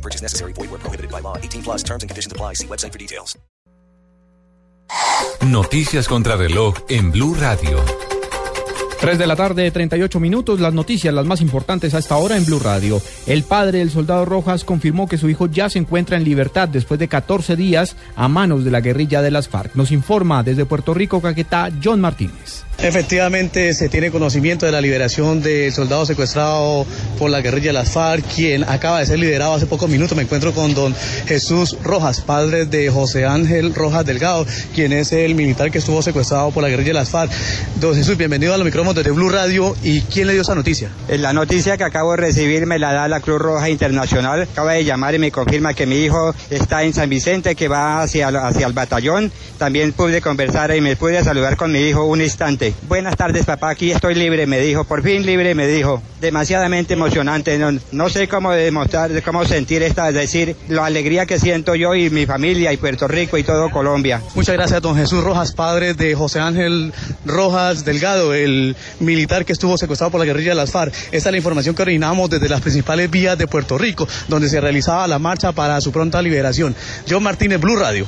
No purchase necessary. Void where prohibited by law. 18 plus terms and conditions apply. See website for details. Noticias contra reloj en Blue Radio. 3 de la tarde, 38 minutos. Las noticias, las más importantes a esta hora en Blue Radio. El padre del soldado Rojas confirmó que su hijo ya se encuentra en libertad después de 14 días a manos de la guerrilla de las FARC. Nos informa desde Puerto Rico, Caquetá, John Martínez. Efectivamente, se tiene conocimiento de la liberación del soldado secuestrado por la guerrilla de las FARC, quien acaba de ser liberado hace pocos minutos. Me encuentro con don Jesús Rojas, padre de José Ángel Rojas Delgado, quien es el militar que estuvo secuestrado por la guerrilla de las FARC. Don Jesús, bienvenido a los micrófonos de Blue Radio. ¿Y quién le dio esa noticia? La noticia que acabo de recibir me la da la Cruz Roja Internacional. Acaba de llamar y me confirma que mi hijo está en San Vicente, que va hacia, hacia el batallón. También pude conversar y me pude saludar con mi hijo un instante. Buenas tardes, papá. Aquí estoy libre, me dijo. Por fin libre, me dijo. Demasiadamente emocionante. No, no sé cómo demostrar, cómo sentir esta, es decir, la alegría que siento yo y mi familia y Puerto Rico y todo Colombia. Muchas gracias, don Jesús Rojas, padre de José Ángel Rojas Delgado, el militar que estuvo secuestrado por la guerrilla de las FARC. Esta es la información que originamos desde las principales vías de Puerto Rico, donde se realizaba la marcha para su pronta liberación. John Martínez, Blue Radio.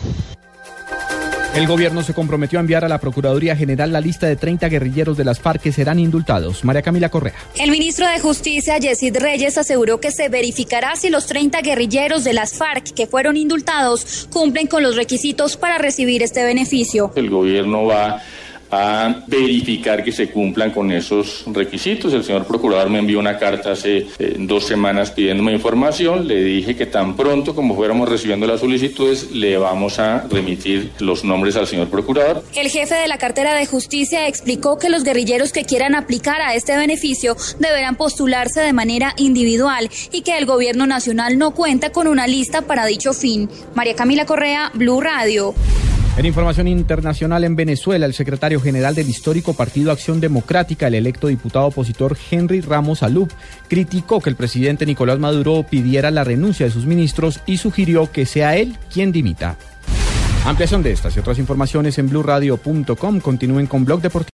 El gobierno se comprometió a enviar a la Procuraduría General la lista de 30 guerrilleros de las FARC que serán indultados. María Camila Correa. El ministro de Justicia, Yesid Reyes, aseguró que se verificará si los 30 guerrilleros de las FARC que fueron indultados cumplen con los requisitos para recibir este beneficio. El gobierno va a verificar que se cumplan con esos requisitos. El señor procurador me envió una carta hace eh, dos semanas pidiéndome información. Le dije que tan pronto como fuéramos recibiendo las solicitudes, le vamos a remitir los nombres al señor procurador. El jefe de la cartera de justicia explicó que los guerrilleros que quieran aplicar a este beneficio deberán postularse de manera individual y que el gobierno nacional no cuenta con una lista para dicho fin. María Camila Correa, Blue Radio. En información internacional en Venezuela, el secretario general del histórico Partido Acción Democrática, el electo diputado opositor Henry Ramos Alub, criticó que el presidente Nicolás Maduro pidiera la renuncia de sus ministros y sugirió que sea él quien dimita. Ampliación de estas y otras informaciones en blurradio.com. Continúen con Blog Deportivo.